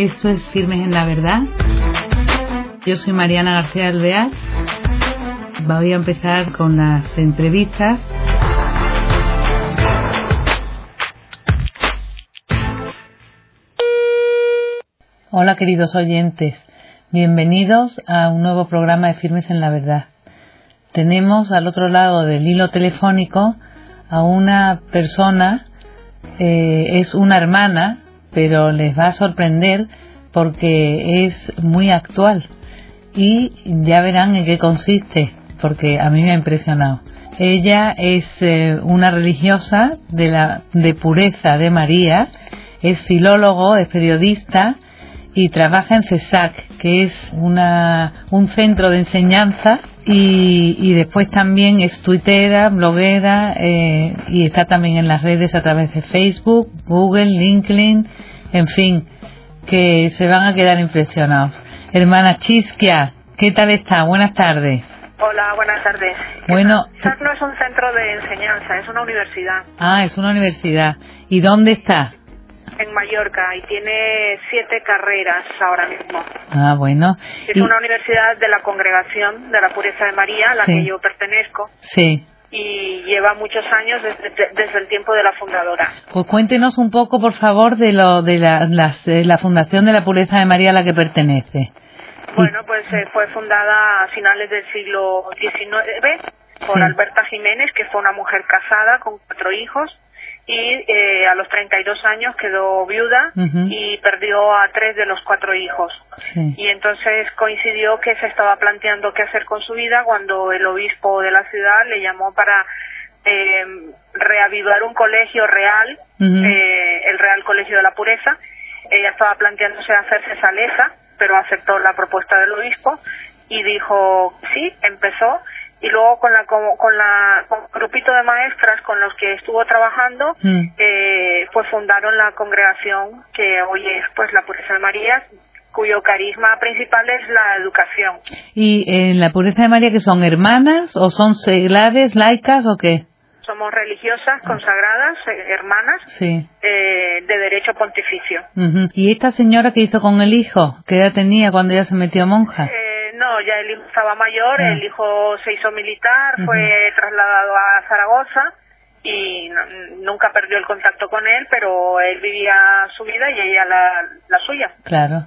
Esto es Firmes en la Verdad. Yo soy Mariana García Alvear. Voy a empezar con las entrevistas. Hola queridos oyentes, bienvenidos a un nuevo programa de Firmes en la Verdad. Tenemos al otro lado del hilo telefónico a una persona, eh, es una hermana, pero les va a sorprender porque es muy actual y ya verán en qué consiste, porque a mí me ha impresionado. Ella es eh, una religiosa de la de pureza de María, es filólogo, es periodista y trabaja en CESAC, que es una, un centro de enseñanza y, y después también es tuitera, bloguera eh, y está también en las redes a través de Facebook, Google, LinkedIn, en fin, que se van a quedar impresionados. Hermana Chisquia, ¿qué tal está? Buenas tardes. Hola, buenas tardes. Bueno, CESAC no es un centro de enseñanza, es una universidad ah, es una universidad. ¿Y dónde está? En Mallorca y tiene siete carreras ahora mismo. Ah, bueno. Es Y- una universidad de la Congregación de la Pureza de María, a la Sí. que yo pertenezco, Sí. y lleva muchos años desde, de- desde el tiempo de la fundadora. Pues cuéntenos un poco, por favor, de lo de la, las- eh, la Fundación de la Pureza de María a la que pertenece. Bueno, pues eh, fue fundada a finales del siglo XIX por Sí. Alberta Jiménez, que fue una mujer casada con cuatro hijos y eh, a los 32 años quedó viuda y perdió a tres de los cuatro hijos. Sí. Y entonces coincidió que se estaba planteando qué hacer con su vida cuando el obispo de la ciudad le llamó para eh, reavivar un colegio real, eh, el Real Colegio de la Pureza. Ella estaba planteándose hacerse salesa, pero aceptó la propuesta del obispo y dijo sí, empezó. Y luego con la con, con la con grupito de maestras con los que estuvo trabajando, Mm. eh, pues fundaron la congregación que hoy es pues la Pureza de María, cuyo carisma principal es la educación. ¿Y en la Pureza de María que son hermanas o son seglares, laicas o qué? Somos religiosas, consagradas, eh, hermanas, Sí. eh, de derecho pontificio. ¿Y esta señora que hizo con el hijo? ¿Qué edad tenía cuando ella se metió monja? Ya el hijo estaba mayor, Ah. el hijo se hizo militar, fue trasladado a Zaragoza y no- nunca perdió el contacto con él, pero él vivía su vida y ella la, la suya. Claro.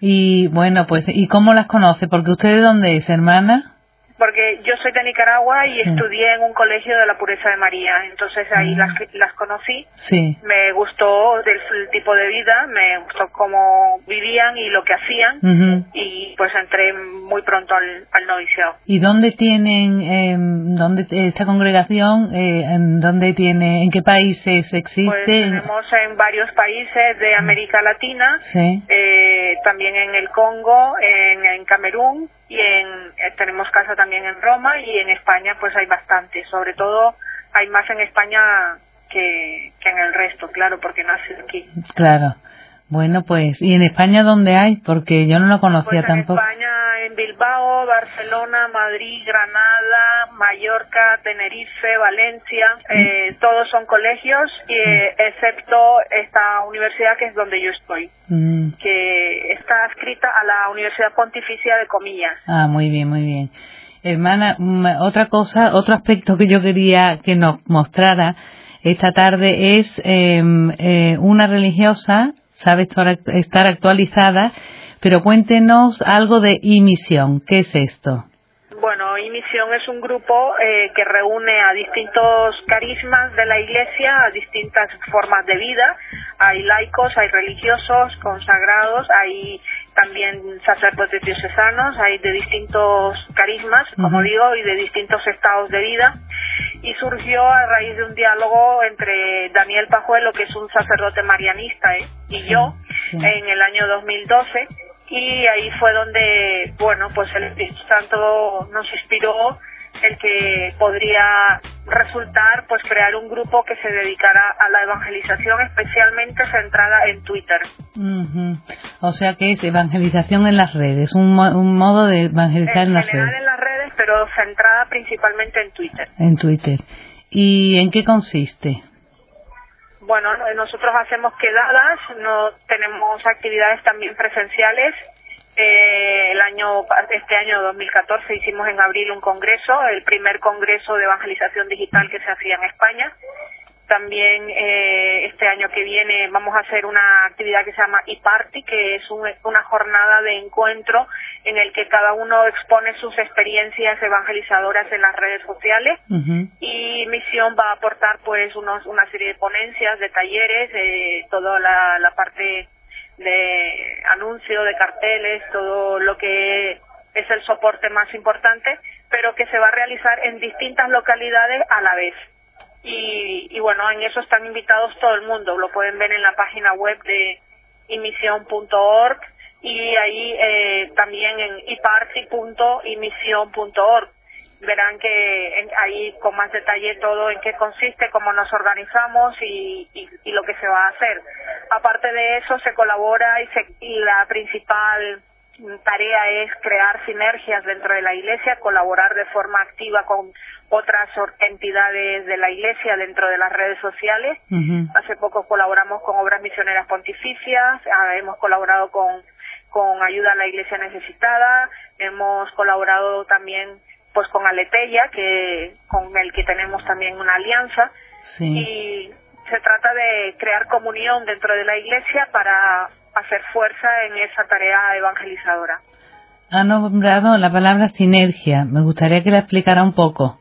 Y bueno, pues, ¿y cómo las conoce? Porque usted de dónde es, hermana? Porque yo soy de Nicaragua y Sí. estudié en un colegio de la Pureza de María, entonces ahí Ah. las, las conocí. Sí. Me gustó el tipo de vida, me gustó cómo vivían y lo que hacían y pues entré muy pronto al, al noviciado. ¿Y dónde tienen, eh, dónde esta congregación, eh, en dónde tiene, en qué países existe? Pues tenemos en varios países de América Latina, Sí. eh, también en el Congo, en, en Camerún y en, eh, tenemos casa también en Roma y en España pues hay bastante, sobre todo hay más en España que, que en el resto, claro, porque nace aquí. Claro. Bueno, pues, ¿y en España dónde hay? Porque yo no lo conocía Pues en tampoco. España, en Bilbao, Barcelona, Madrid, Granada, Mallorca, Tenerife, Valencia, eh, todos son colegios, eh, excepto esta universidad que es donde yo estoy, Mm. que está a la Universidad Pontificia de Comillas. Ah, muy bien, muy bien. Hermana, mm, otra cosa, otro aspecto que yo quería que nos mostrara esta tarde es eh, eh, una religiosa, sabe estar, estar actualizada, pero cuéntenos algo de imisión. ¿Qué es esto? Misión es un grupo eh, que reúne a distintos carismas de la Iglesia, a distintas formas de vida. Hay laicos, hay religiosos, consagrados, hay también sacerdotes diocesanos, hay de distintos carismas, como digo, y de distintos estados de vida. Y surgió a raíz de un diálogo entre Daniel Pajuelo, que es un sacerdote marianista, ¿eh? y yo, Sí. en el año 2012 y ahí fue donde, bueno, pues el Espíritu Santo nos inspiró el que podría resultar pues crear un grupo que se dedicara a la evangelización especialmente centrada en Twitter. Ujú. O sea que es evangelización en las redes, un, mo- un modo de evangelizar en, En las redes, en las redes, pero centrada principalmente en Twitter. en Twitter. ¿Y en qué consiste? Bueno, nosotros hacemos quedadas, no tenemos actividades también presenciales. Eh, el año este año 2014 hicimos en abril un congreso, el primer congreso de evangelización digital que se hacía en España también eh, este año que viene vamos a hacer una actividad que se llama e-party, que es una jornada de encuentro en el que cada uno expone sus experiencias evangelizadoras en las redes sociales. Y Misión va a aportar pues unos, una serie de ponencias, de talleres, de toda la, la parte de anuncio, de carteles, todo lo que es el soporte más importante, pero que se va a realizar en distintas localidades a la vez. Y, bueno, en eso están invitados todo el mundo, lo pueden ver en la página web de imisión.org y ahí eh, también en iparty.imisión.org verán que ahí con más detalle todo en qué consiste, cómo nos organizamos y, y, lo que se va a hacer. Aparte de eso, se colabora y, se, y la principal tarea es crear sinergias dentro de la Iglesia, colaborar de forma activa con otras entidades de la Iglesia dentro de las redes sociales. Hace poco colaboramos con Obras Misioneras Pontificias, ah, hemos colaborado con, con Ayuda a la Iglesia Necesitada, hemos colaborado también pues con Aleteya, que con el que tenemos también una alianza. Y se trata de crear comunión dentro de la Iglesia para hacer fuerza en esa tarea evangelizadora. Ha nombrado la palabra sinergia. Me gustaría que la explicara un poco.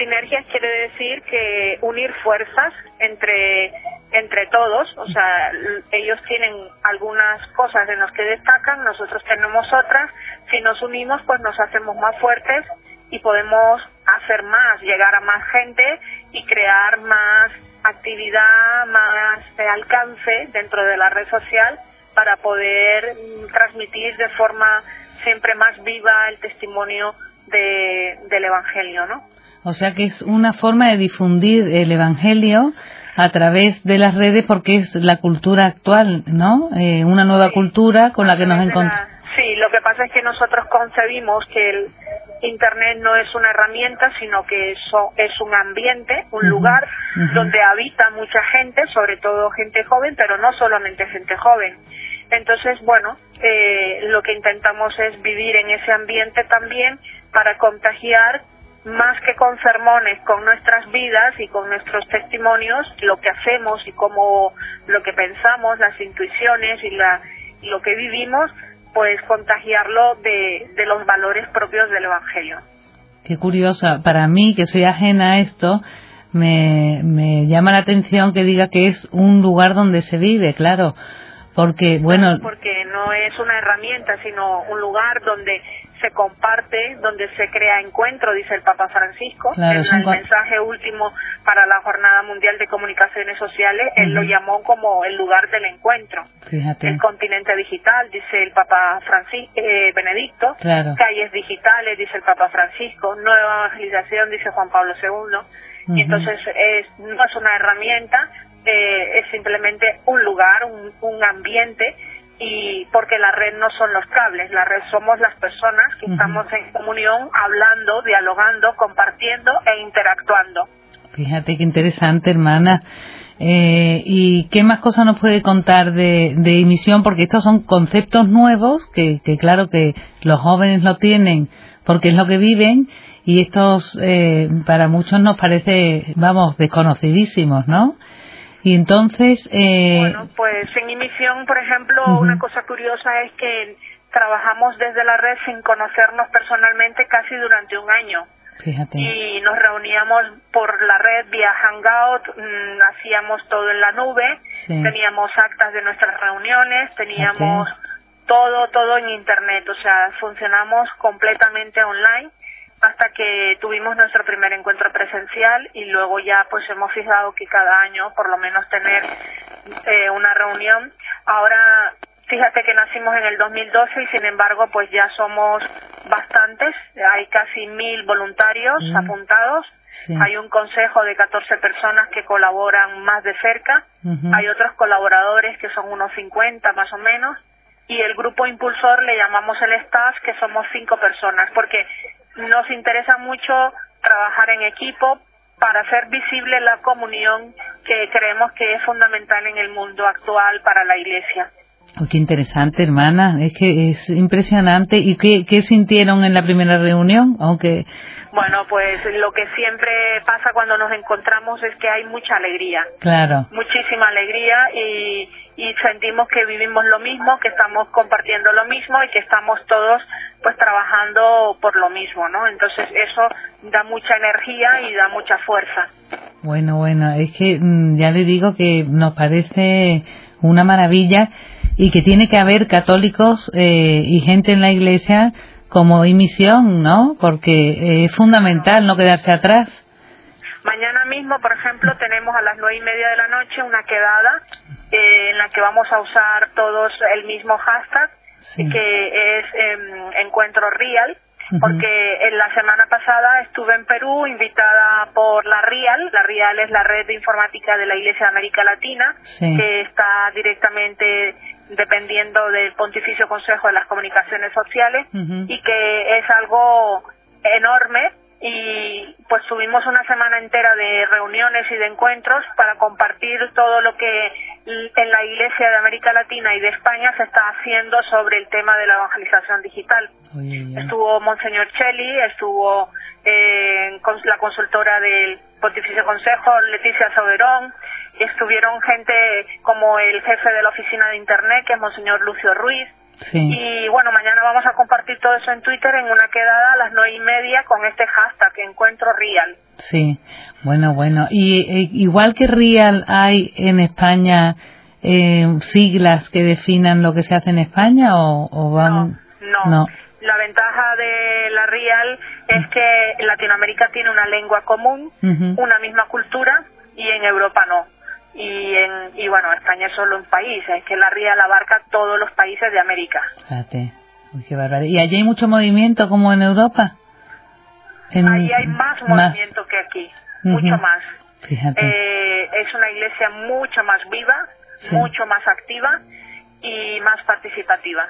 Sinergia quiere decir que unir fuerzas entre entre todos, o sea, ellos tienen algunas cosas en las que destacan, nosotros tenemos otras, si nos unimos pues nos hacemos más fuertes y podemos hacer más, llegar a más gente y crear más actividad, más alcance dentro de la red social para poder transmitir de forma siempre más viva el testimonio de, del Evangelio, ¿no? O sea que es una forma de difundir el Evangelio a través de las redes porque es la cultura actual, ¿no? Eh, una nueva cultura con la que nos encontramos. Sí, lo que pasa es que nosotros concebimos que el, Internet no es una herramienta, sino que eso es un ambiente, un lugar donde habita mucha gente, sobre todo gente joven, pero no solamente gente joven. Entonces, bueno, eh, lo que intentamos es vivir en ese ambiente también para contagiar más que con sermones, con nuestras vidas y con nuestros testimonios, lo que hacemos y cómo lo que pensamos, las intuiciones y, la, y lo que vivimos, pues contagiarlo de, de los valores propios del Evangelio. Qué curiosa. Para mí, que soy ajena a esto, me, me llama la atención que diga que es un lugar donde se vive, claro. Porque, bueno. Porque no es una herramienta, sino un lugar donde se comparte, donde se crea encuentro, dice el Papa Francisco. en el mensaje último para la Jornada Mundial de Comunicaciones Sociales, él lo llamó como el lugar del encuentro. El continente digital, dice el Papa Francisco, eh, Benedicto. Calles digitales, dice el Papa Francisco. Nueva evangelización, dice Juan Pablo II. Y entonces es, no es una herramienta, eh, es simplemente un lugar, un, un ambiente y porque la red no son los cables, la red somos las personas que estamos en comunión, hablando, dialogando, compartiendo e interactuando. Fíjate qué interesante, hermana. Eh, ¿Y qué más cosas nos puede contar de, de emisión? Porque estos son conceptos nuevos que, que, claro que los jóvenes lo tienen porque es lo que viven y estos eh, para muchos nos parece, vamos, desconocidísimos, ¿no? Y entonces... Eh... Bueno, pues en emisión, por ejemplo, una cosa curiosa es que trabajamos desde la red sin conocernos personalmente casi durante un año. Fíjate. Y nos reuníamos por la red vía Hangout, mm, hacíamos todo en la nube, teníamos actas de nuestras reuniones, teníamos todo, todo en Internet, o sea, funcionamos completamente online hasta que tuvimos nuestro primer encuentro presencial y luego ya pues hemos fijado que cada año por lo menos tener eh, una reunión. Ahora fíjate que nacimos en el 2012 y sin embargo pues ya somos bastantes, hay casi mil voluntarios mm. apuntados. Hay un consejo de 14 personas que colaboran más de cerca. Hay otros colaboradores que son unos 50 más o menos. Y el grupo impulsor le llamamos el staff, que somos cinco personas, porque nos interesa mucho trabajar en equipo para hacer visible la comunión que creemos que es fundamental en el mundo actual para la Iglesia. Oh, qué interesante, hermana. Es que es impresionante. ¿Y qué, qué sintieron en la primera reunión? Aunque bueno, pues lo que siempre pasa cuando nos encontramos es que hay mucha alegría. Claro. Muchísima alegría y, y sentimos que vivimos lo mismo, que estamos compartiendo lo mismo y que estamos todos pues trabajando por lo mismo, ¿no? Entonces eso da mucha energía y da mucha fuerza. Bueno, bueno, es que mm, ya le digo que nos parece una maravilla y que tiene que haber católicos eh, y gente en la iglesia como misión, ¿no? Porque es fundamental no quedarse atrás. Mañana mismo, por ejemplo, tenemos a las nueve y media de la noche una quedada eh, en la que vamos a usar todos el mismo hashtag, que es em, Encuentro Real, porque en la semana pasada estuve en Perú invitada por la RIAL. La RIAL es la red de informática de la Iglesia de América Latina, que está directamente dependiendo del Pontificio Consejo de las Comunicaciones Sociales y que es algo enorme y pues tuvimos una semana entera de reuniones y de encuentros para compartir todo lo que en la Iglesia de América Latina y de España se está haciendo sobre el tema de la evangelización digital. Estuvo Monseñor Cheli, estuvo eh, la consultora del Pontificio Consejo, Leticia Soberón, estuvieron gente como el jefe de la oficina de Internet, que es Monseñor Lucio Ruiz, y bueno, mañana vamos a compartir todo eso en Twitter en una quedada a las nueve y media con este hashtag Encuentro Real. Sí, bueno, bueno. Y eh, igual que Real hay en España eh, siglas que definan lo que se hace en España o, van... No, no, La ventaja de la Real es que Latinoamérica tiene una lengua común, una misma cultura y en Europa no y, en, y bueno, España es solo un país, es que la ría la abarca todos los países de América. Fíjate, qué ¿Y allí hay mucho movimiento como en Europa? Ahí hay más, movimiento que aquí, mucho más. Fíjate. Eh, es una iglesia mucho más viva, mucho más activa y más participativa.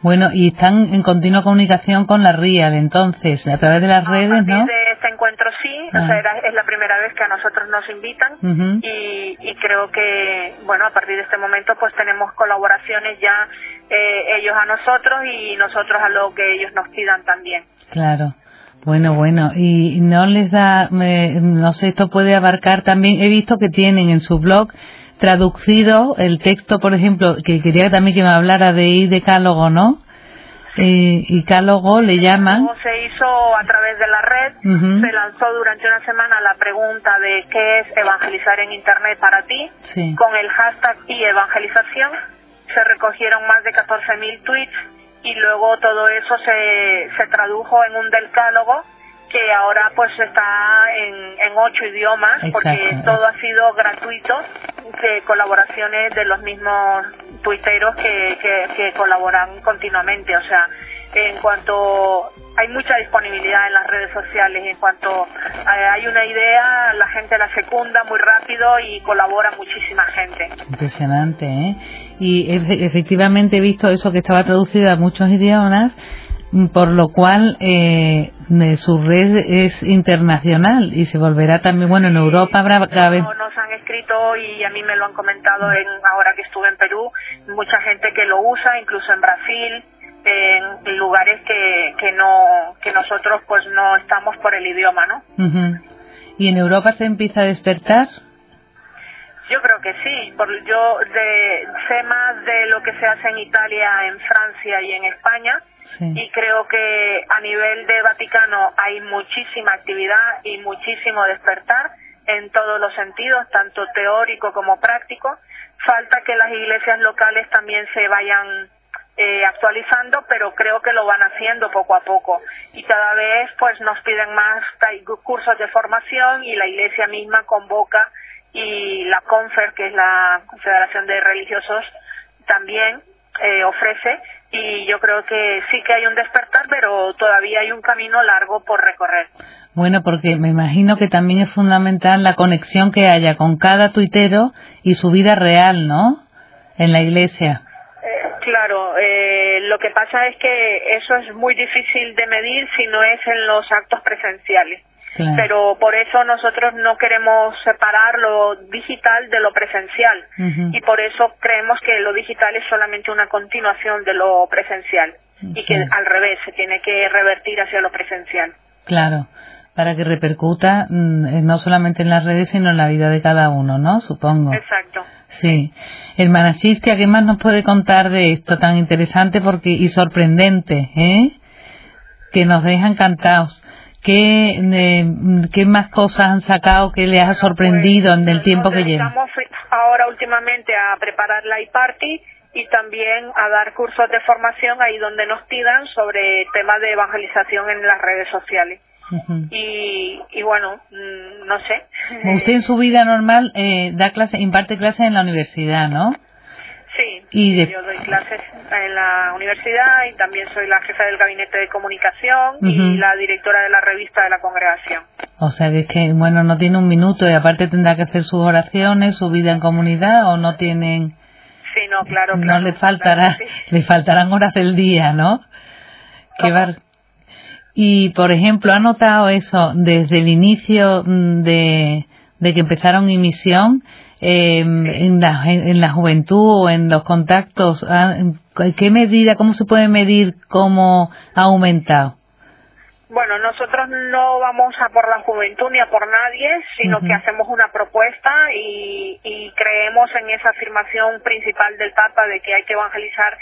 Bueno, y están en continua comunicación con la RIAD, entonces, a través de las redes, ¿no? de este encuentro sí, o sea, es la primera vez que a nosotros nos invitan y, y, creo que, bueno, a partir de este momento pues tenemos colaboraciones ya eh, ellos a nosotros y nosotros a lo que ellos nos pidan también. Claro. Bueno, bueno, y no les da, no sé, esto puede abarcar también, he visto que tienen en su blog traducido el texto, por ejemplo, que quería también que me hablara de ir decálogo, ¿no? Eh, y cálogo le llaman. Se hizo a través de la red, se lanzó durante una semana la pregunta de qué es evangelizar en Internet para ti, con el hashtag y evangelización. Se recogieron más de 14.000 tweets y luego todo eso se, se tradujo en un decálogo que ahora pues está en, en ocho idiomas porque todo ha sido gratuito de colaboraciones de los mismos tuiteros que, que, colaboran continuamente. O sea en cuanto hay mucha disponibilidad en las redes sociales en cuanto hay una idea la gente la secunda muy rápido y colabora muchísima gente. Impresionante ¿eh? y efectivamente he visto eso que estaba traducido a muchos idiomas por lo cual eh, su red es internacional y se volverá también, bueno, en Europa habrá cada vez... Nos han escrito y a mí me lo han comentado en, ahora que estuve en Perú, mucha gente que lo usa, incluso en Brasil, en lugares que, que no que nosotros pues no estamos por el idioma, ¿no? ¿Y en Europa se empieza a despertar? Yo creo que sí, por, yo de, sé más de lo que se hace en Italia, en Francia y en España, y creo que a nivel de Vaticano hay muchísima actividad y muchísimo despertar en todos los sentidos, tanto teórico como práctico. Falta que las iglesias locales también se vayan eh, actualizando, pero creo que lo van haciendo poco a poco. Y cada vez pues nos piden más cursos de formación y la iglesia misma convoca y la CONFER, que es la Confederación de Religiosos, también eh, ofrece y yo creo que sí que hay un despertar, pero todavía hay un camino largo por recorrer. Bueno, porque me imagino que también es fundamental la conexión que haya con cada tuitero y su vida real, ¿no? En la iglesia. Eh, claro, eh, lo que pasa es que eso es muy difícil de medir si no es en los actos presenciales. Pero por eso nosotros no queremos separar lo digital de lo presencial y por eso creemos que lo digital es solamente una continuación de lo presencial y que al revés se tiene que revertir hacia lo presencial. Claro, para que repercuta mm, eh, no solamente en las redes sino en la vida de cada uno, ¿no? Supongo. Exacto. Sí. Hermana Chistia, ¿qué más nos puede contar de esto tan interesante porque y sorprendente, eh? Que nos deja encantados. ¿Qué, eh, ¿Qué más cosas han sacado que le ha sorprendido en el tiempo que lleva? Estamos ahora últimamente a preparar la iParty y también a dar cursos de formación ahí donde nos pidan sobre temas de evangelización en las redes sociales. y, y bueno, mm, no sé. Usted en su vida normal eh, da clase, imparte clases en la universidad, ¿no? Y yo doy clases en la universidad y también soy la jefa del gabinete de comunicación y la directora de la revista de la congregación. O sea, que es que, bueno, no tiene un minuto y aparte tendrá que hacer sus oraciones, su vida en comunidad o no tienen... Sí, no, claro, No le faltará, le faltarán horas del día, ¿no? Qué bar... Y, por ejemplo, ¿ha notado eso desde el inicio mm, de, de que empezaron mi misión? Eh, en, la, en, la juventud o en los contactos? Ah, ¿Qué medida, cómo se puede medir cómo ha aumentado? Bueno, nosotros no vamos a por la juventud ni a por nadie, sino que hacemos una propuesta y, y creemos en esa afirmación principal del Papa de que hay que evangelizar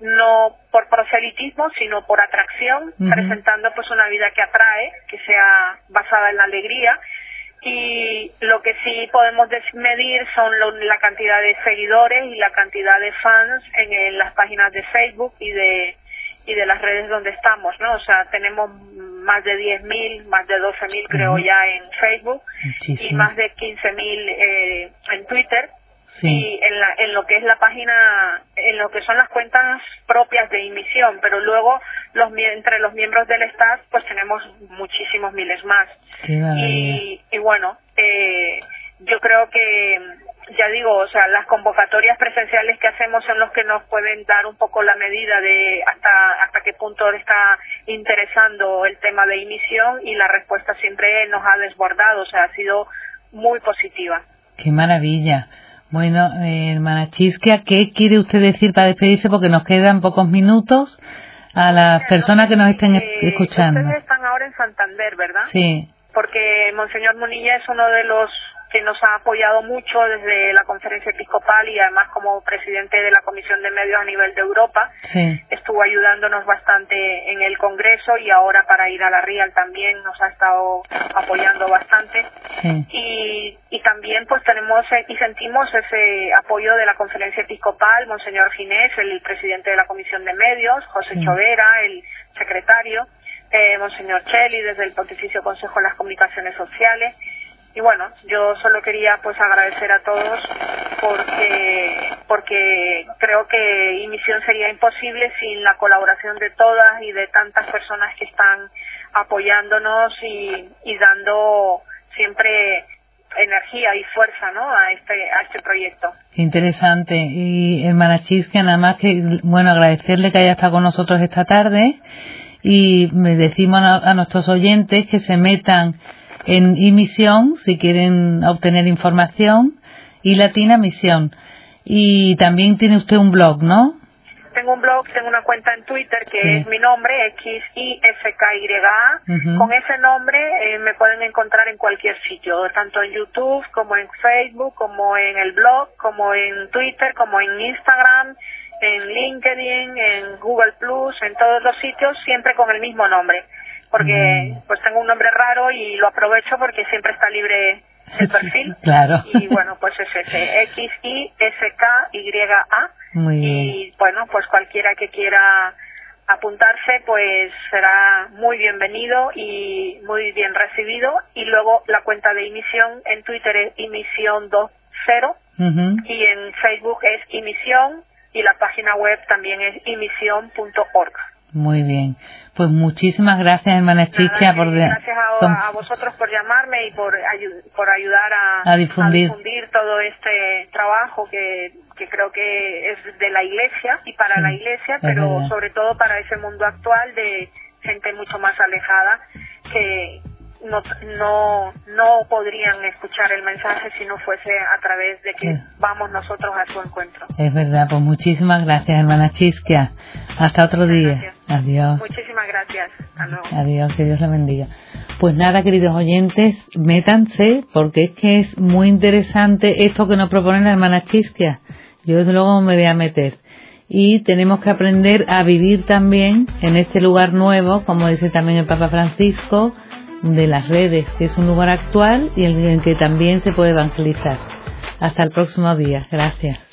no por proselitismo, sino por atracción, presentando pues una vida que atrae, que sea basada en la alegría y lo que sí podemos medir son la cantidad de seguidores y la cantidad de fans en, las páginas de Facebook y de y de las redes donde estamos, ¿no? O sea, tenemos más de 10.000, más de 12.000 creo ya en Facebook y más de 15.000 eh, en Twitter y en, la, en lo que es la página, en lo que son las cuentas propias de emisión, pero luego los entre los miembros del staff pues tenemos muchísimos miles más. y, y bueno, eh, yo creo que ya digo, o sea, las convocatorias presenciales que hacemos son los que nos pueden dar un poco la medida de hasta hasta qué punto está interesando el tema de emisión y la respuesta siempre nos ha desbordado, o sea, ha sido muy positiva. Qué maravilla. Bueno, eh, hermana Chisquia, ¿qué quiere usted decir para despedirse? Porque nos quedan pocos minutos a las personas que nos estén escuchando. Ustedes están ahora en Santander, ¿verdad? Sí. Porque Monseñor Munilla es uno de los que nos ha apoyado mucho desde la conferencia episcopal y además como presidente de la Comisión de Medios a nivel de Europa. Estuvo ayudándonos bastante en el Congreso y ahora para ir a la Real también nos ha estado apoyando bastante. Y, y también pues tenemos y sentimos ese apoyo de la conferencia episcopal, Monseñor Ginés, el presidente de la Comisión de Medios, José Chovera, el secretario, eh, Monseñor Cheli desde el Pontificio Consejo de las Comunicaciones Sociales y bueno, yo solo quería pues agradecer a todos porque porque creo que Misión sería imposible sin la colaboración de todas y de tantas personas que están apoyándonos y, y dando siempre energía y fuerza ¿no? a este a este proyecto. interesante. Y hermana Chisca, nada más que, bueno, agradecerle que haya estado con nosotros esta tarde y me decimos a nuestros oyentes que se metan en Misión, si quieren obtener información, y Latina Misión. Y también tiene usted un blog, ¿no? Tengo un blog, tengo una cuenta en Twitter que es mi nombre, x i f k y Con ese nombre eh, me pueden encontrar en cualquier sitio, tanto en YouTube como en Facebook, como en el blog, como en Twitter, como en Instagram, en LinkedIn, en Google Plus, en todos los sitios, siempre con el mismo nombre porque mm. pues tengo un nombre raro y lo aprovecho porque siempre está libre el perfil. claro. Y bueno, pues es ese, X, I, S, K, Y, A. y bueno, pues cualquiera que quiera apuntarse, pues será muy bienvenido y muy bien recibido. Y luego la cuenta de emisión en Twitter es emisión20 y en Facebook es emisión y la página web también es emisión.org. Muy bien. Pues muchísimas gracias, hermana Chicha. por gracias a, vosotros por llamarme y por, por ayudar a, difundir. todo este trabajo que, que creo que es de la iglesia y para la iglesia, pero sobre todo para ese mundo actual de gente mucho más alejada que, no, no, no podrían escuchar el mensaje si no fuese a través de que vamos nosotros a su encuentro. Es verdad, pues muchísimas gracias, hermana Chisquia. Hasta otro día. Adiós. Muchísimas gracias. Adiós, que Dios la bendiga. Pues nada, queridos oyentes, métanse, porque es que es muy interesante esto que nos propone la hermana Chisquia. Yo desde luego me voy a meter. Y tenemos que aprender a vivir también en este lugar nuevo, como dice también el Papa Francisco, de las redes, que es un lugar actual y en el que también se puede evangelizar. Hasta el próximo día. Gracias.